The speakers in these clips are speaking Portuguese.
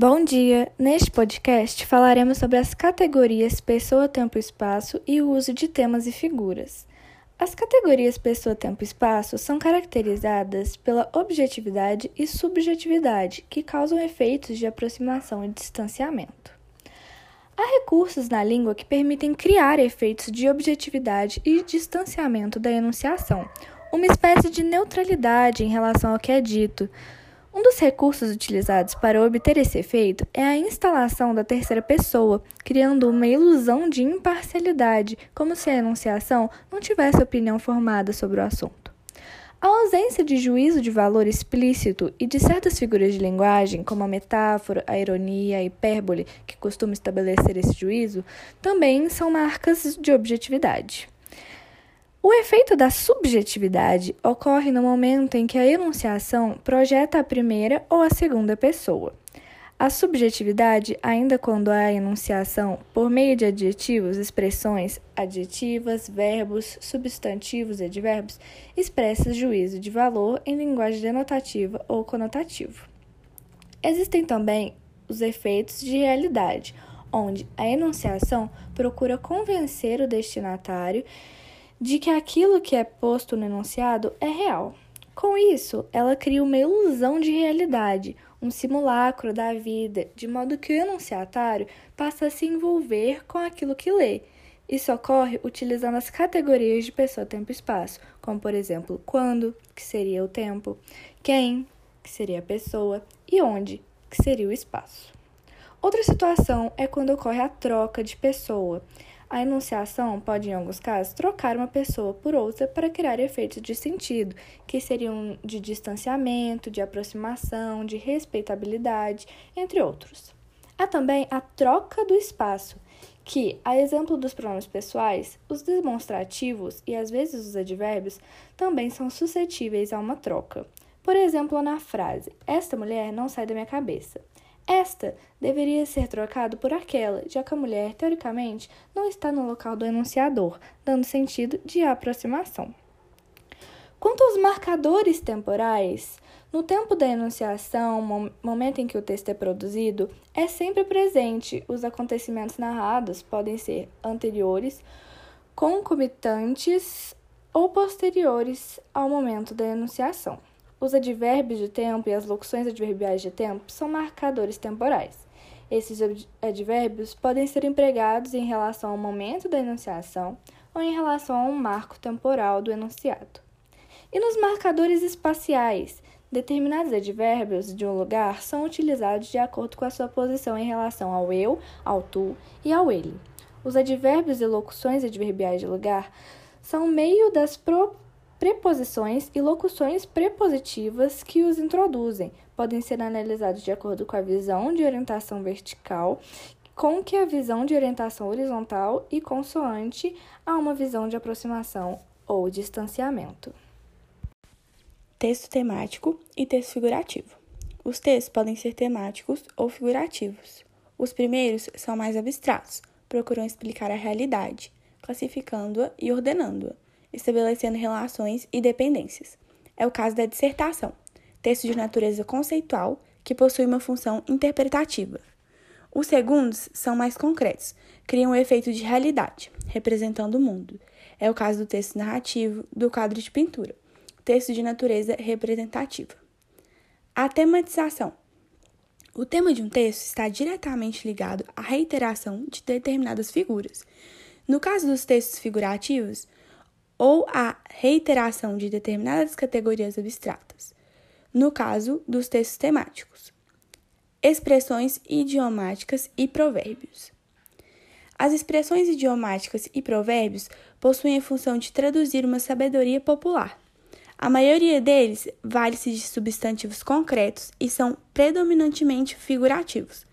Bom dia! Neste podcast falaremos sobre as categorias pessoa, tempo e espaço e o uso de temas e figuras. As categorias pessoa, tempo e espaço são caracterizadas pela objetividade e subjetividade, que causam efeitos de aproximação e distanciamento. Há recursos na língua que permitem criar efeitos de objetividade e distanciamento da enunciação, uma espécie de neutralidade em relação ao que é dito. Um dos recursos utilizados para obter esse efeito é a instalação da terceira pessoa, criando uma ilusão de imparcialidade, como se a enunciação não tivesse opinião formada sobre o assunto. A ausência de juízo de valor explícito e de certas figuras de linguagem, como a metáfora, a ironia, a hipérbole, que costumam estabelecer esse juízo, também são marcas de objetividade. O efeito da subjetividade ocorre no momento em que a enunciação projeta a primeira ou a segunda pessoa. A subjetividade, ainda quando há enunciação por meio de adjetivos, expressões adjetivas, verbos, substantivos e advérbios, expressa juízo de valor em linguagem denotativa ou conotativa. Existem também os efeitos de realidade, onde a enunciação procura convencer o destinatário de que aquilo que é posto no enunciado é real. Com isso, ela cria uma ilusão de realidade, um simulacro da vida, de modo que o enunciatário passa a se envolver com aquilo que lê. Isso ocorre utilizando as categorias de pessoa, tempo e espaço, como por exemplo, quando, que seria o tempo, quem, que seria a pessoa, e onde, que seria o espaço. Outra situação é quando ocorre a troca de pessoa. A enunciação pode, em alguns casos, trocar uma pessoa por outra para criar efeitos de sentido, que seriam de distanciamento, de aproximação, de respeitabilidade, entre outros. Há também a troca do espaço, que, a exemplo dos pronomes pessoais, os demonstrativos e às vezes os advérbios também são suscetíveis a uma troca. Por exemplo, na frase: Esta mulher não sai da minha cabeça. Esta deveria ser trocado por aquela, já que a mulher, teoricamente, não está no local do enunciador, dando sentido de aproximação. Quanto aos marcadores temporais, no tempo da enunciação, momento em que o texto é produzido, é sempre presente. Os acontecimentos narrados podem ser anteriores, concomitantes ou posteriores ao momento da enunciação. Os advérbios de tempo e as locuções adverbiais de tempo são marcadores temporais. Esses advérbios podem ser empregados em relação ao momento da enunciação ou em relação a um marco temporal do enunciado. E nos marcadores espaciais, determinados advérbios de um lugar são utilizados de acordo com a sua posição em relação ao eu, ao tu e ao ele. Os advérbios e locuções adverbiais de lugar são meio das propriedades preposições e locuções prepositivas que os introduzem. Podem ser analisados de acordo com a visão de orientação vertical, com que a visão de orientação horizontal e consoante a uma visão de aproximação ou distanciamento. Texto temático e texto figurativo. Os textos podem ser temáticos ou figurativos. Os primeiros são mais abstratos, procuram explicar a realidade, classificando-a e ordenando-a estabelecendo relações e dependências. É o caso da dissertação, texto de natureza conceitual que possui uma função interpretativa. Os segundos são mais concretos, criam um efeito de realidade, representando o mundo. É o caso do texto narrativo, do quadro de pintura, texto de natureza representativa. A tematização. O tema de um texto está diretamente ligado à reiteração de determinadas figuras. No caso dos textos figurativos, ou a reiteração de determinadas categorias abstratas, no caso dos textos temáticos, expressões idiomáticas e provérbios. As expressões idiomáticas e provérbios possuem a função de traduzir uma sabedoria popular. A maioria deles vale-se de substantivos concretos e são predominantemente figurativos.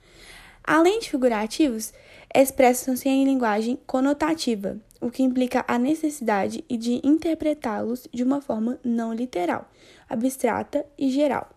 Além de figurativos, expressam-se em linguagem conotativa, o que implica a necessidade de interpretá-los de uma forma não literal, abstrata e geral.